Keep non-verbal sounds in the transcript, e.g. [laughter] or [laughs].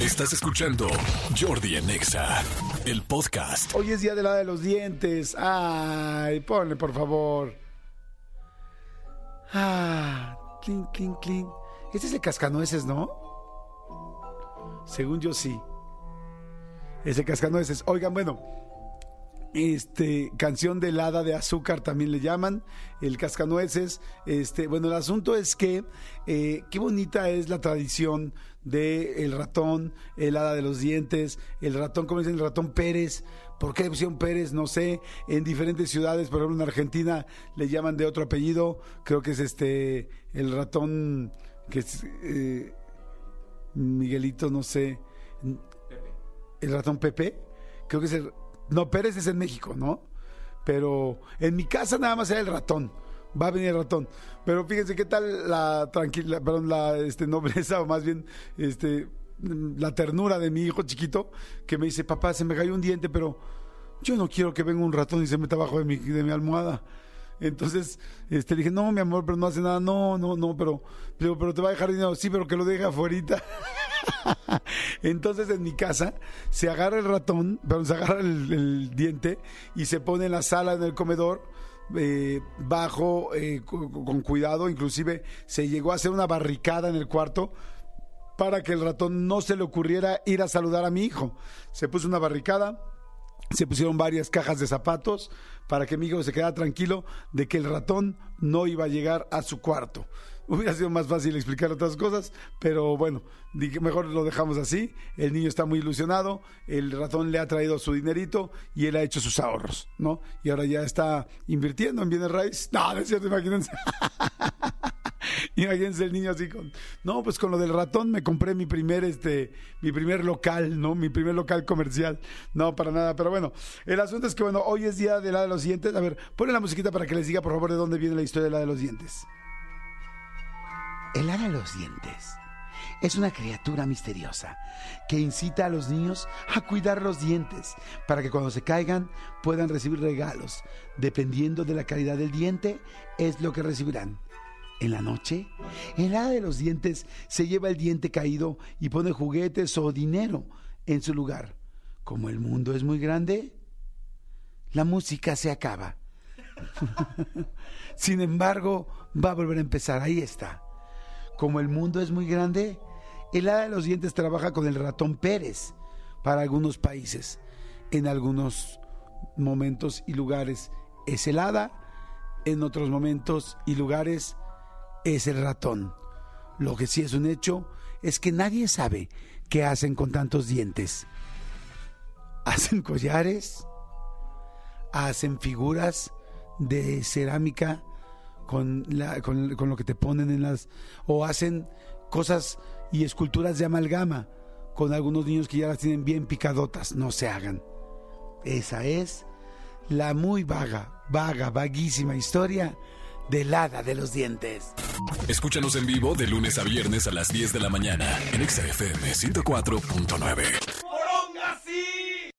Estás escuchando Jordi Anexa, el podcast. Hoy es día de la de los dientes. Ay, ponle por favor. Ah, clink, clink, clink. Este es el cascanueces, ¿no? Según yo sí. Es el cascanueces. Oigan, bueno. Este, canción de helada de azúcar también le llaman, el cascanueces. Este, bueno, el asunto es que eh, qué bonita es la tradición de el ratón, el hada de los dientes, el ratón, como dicen, el ratón Pérez. ¿Por qué pusieron Pérez? No sé. En diferentes ciudades, por ejemplo, en Argentina le llaman de otro apellido. Creo que es este, el ratón, que es eh, Miguelito, no sé. El ratón Pepe. Creo que es el. No, Pérez es en México, ¿no? Pero en mi casa nada más era el ratón. Va a venir el ratón. Pero fíjense qué tal la tranquila, perdón, la este, [laughs] nobleza, o más bien, este, la ternura de mi hijo chiquito, que me dice, papá, se me cayó un diente, pero yo no quiero que venga un ratón y se meta abajo de mi, de mi almohada. Entonces, este, dije, no, mi amor, pero no hace nada, no, no, no, pero, pero, pero te va a dejar dinero, sí, pero que lo deje afuera. [laughs] [laughs] Entonces, en mi casa, se agarra el ratón, se agarra el, diente y se pone en la sala, en el comedor, eh, bajo, eh, con cuidado, inclusive se llegó a hacer una barricada en el cuarto para que el ratón no se le ocurriera ir a saludar a mi hijo. Se puso una barricada, se pusieron varias cajas de zapatos para que mi hijo se quedara tranquilo de que el ratón no iba a llegar a su cuarto. Hubiera sido más fácil explicar otras cosas, pero bueno, mejor lo dejamos así. El niño está muy ilusionado, el ratón le ha traído su dinerito y él ha hecho sus ahorros, ¿no? Y ahora ya está invirtiendo en bienes raíces. [laughs] No, no es cierto, imagínense. [laughs] Imagínense el niño así con. No, pues con lo del ratón me compré mi primer, este, mi primer local, ¿no? Mi primer local comercial. No, para nada. Pero bueno, el asunto es que, bueno, hoy es día de la de los dientes. A ver, ponle la musiquita para que les diga, por favor, de dónde viene la historia de la de los dientes. El hada de los dientes es una criatura misteriosa que incita a los niños a cuidar los dientes para que cuando se caigan puedan recibir regalos. Dependiendo de la calidad del diente, es lo que recibirán. En la noche, el hada de los dientes se lleva el diente caído y pone juguetes o dinero en su lugar. Como el mundo es muy grande, la música se acaba. [laughs] Sin embargo, va a volver a empezar. Ahí está. Como el mundo es muy grande, el hada de los dientes trabaja con el ratón Pérez para algunos países. En algunos momentos y lugares es el hada, en otros momentos y lugares es el ratón. Lo que sí es un hecho es que nadie sabe qué hacen con tantos dientes. Hacen [laughs] collares, hacen figuras de cerámica con, la, con, lo que te ponen en las... o hacen cosas y esculturas de amalgama con algunos niños que ya las tienen bien picadotas. No se hagan. Esa es la muy vaga, vaga, vaguísima historia del hada de los dientes. Escúchanos en vivo de lunes a viernes a las 10 de la mañana en XFM 104.9.